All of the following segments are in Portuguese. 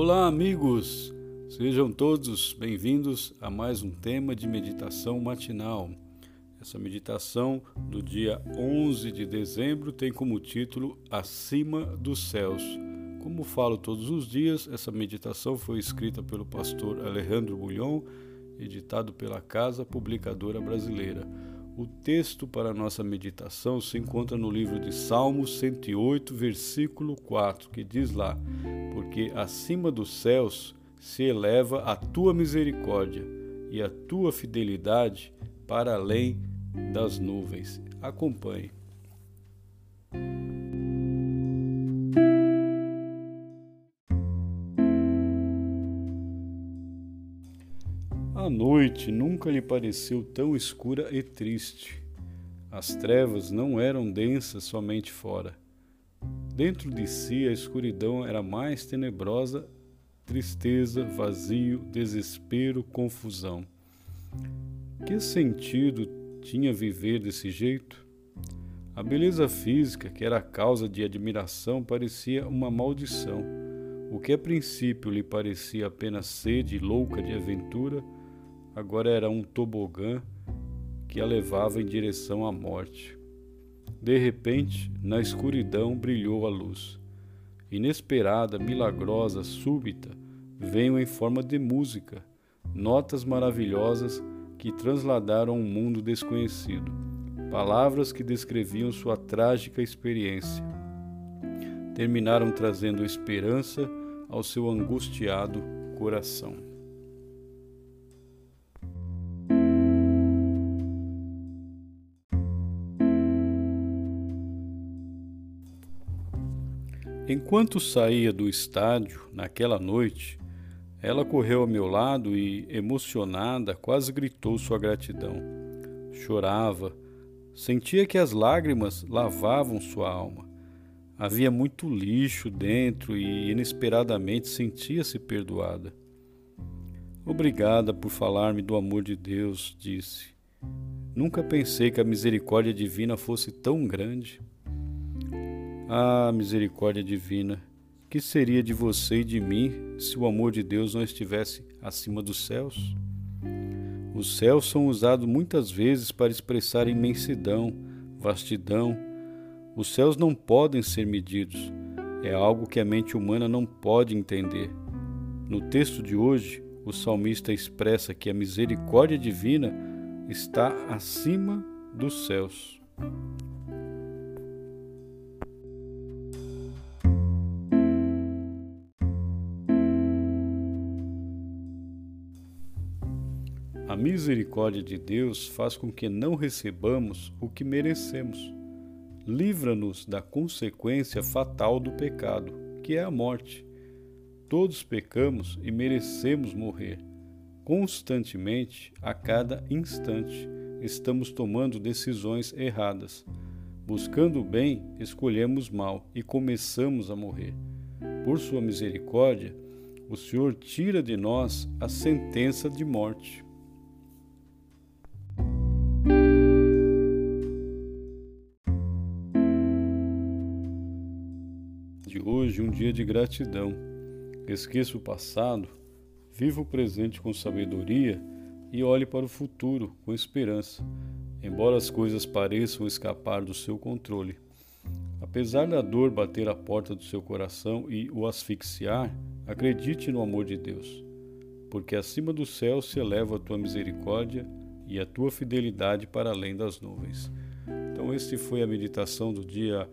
Olá, amigos! Sejam todos bem-vindos a mais um tema de meditação matinal. Essa meditação do dia 11 de dezembro tem como título Acima dos Céus. Como falo todos os dias, essa meditação foi escrita pelo pastor Alejandro Bulhon, editado pela Casa Publicadora Brasileira. O texto para nossa meditação se encontra no livro de Salmos 108, versículo 4, que diz lá: Porque acima dos céus se eleva a tua misericórdia e a tua fidelidade para além das nuvens. Acompanhe. A noite nunca lhe pareceu tão escura e triste. As trevas não eram densas somente fora. Dentro de si a escuridão era mais tenebrosa, tristeza, vazio, desespero, confusão. Que sentido tinha viver desse jeito? A beleza física, que era causa de admiração, parecia uma maldição. O que a princípio lhe parecia apenas sede louca de aventura, agora era um tobogã que a levava em direção à morte. De repente, na escuridão brilhou a luz. Inesperada, milagrosa, súbita, veio em forma de música, notas maravilhosas que transladaram um mundo desconhecido, palavras que descreviam sua trágica experiência. Terminaram trazendo esperança ao seu angustiado coração. Enquanto saía do estádio naquela noite, ela correu ao meu lado e, emocionada, quase gritou sua gratidão. Chorava, sentia que as lágrimas lavavam sua alma. Havia muito lixo dentro e, inesperadamente, sentia-se perdoada. Obrigada por falar-me do amor de Deus, disse. Nunca pensei que a misericórdia divina fosse tão grande. Ah, misericórdia divina, que seria de você e de mim se o amor de Deus não estivesse acima dos céus? Os céus são usados muitas vezes para expressar imensidão, vastidão. Os céus não podem ser medidos. É algo que a mente humana não pode entender. No texto de hoje, o salmista expressa que a misericórdia divina está acima dos céus. Misericórdia de Deus faz com que não recebamos o que merecemos. Livra-nos da consequência fatal do pecado, que é a morte. Todos pecamos e merecemos morrer. Constantemente, a cada instante, estamos tomando decisões erradas. Buscando o bem, escolhemos mal e começamos a morrer. Por sua misericórdia, o Senhor tira de nós a sentença de morte. De hoje um dia de gratidão. Esqueça o passado, viva o presente com sabedoria e olhe para o futuro com esperança, embora as coisas pareçam escapar do seu controle. Apesar da dor bater à porta do seu coração e o asfixiar, acredite no amor de Deus, porque acima do céu se eleva a tua misericórdia e a tua fidelidade para além das nuvens. Então, este foi a meditação do dia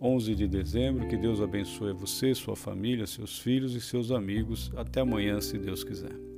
11 de dezembro. Que Deus abençoe você, sua família, seus filhos e seus amigos. Até amanhã, se Deus quiser.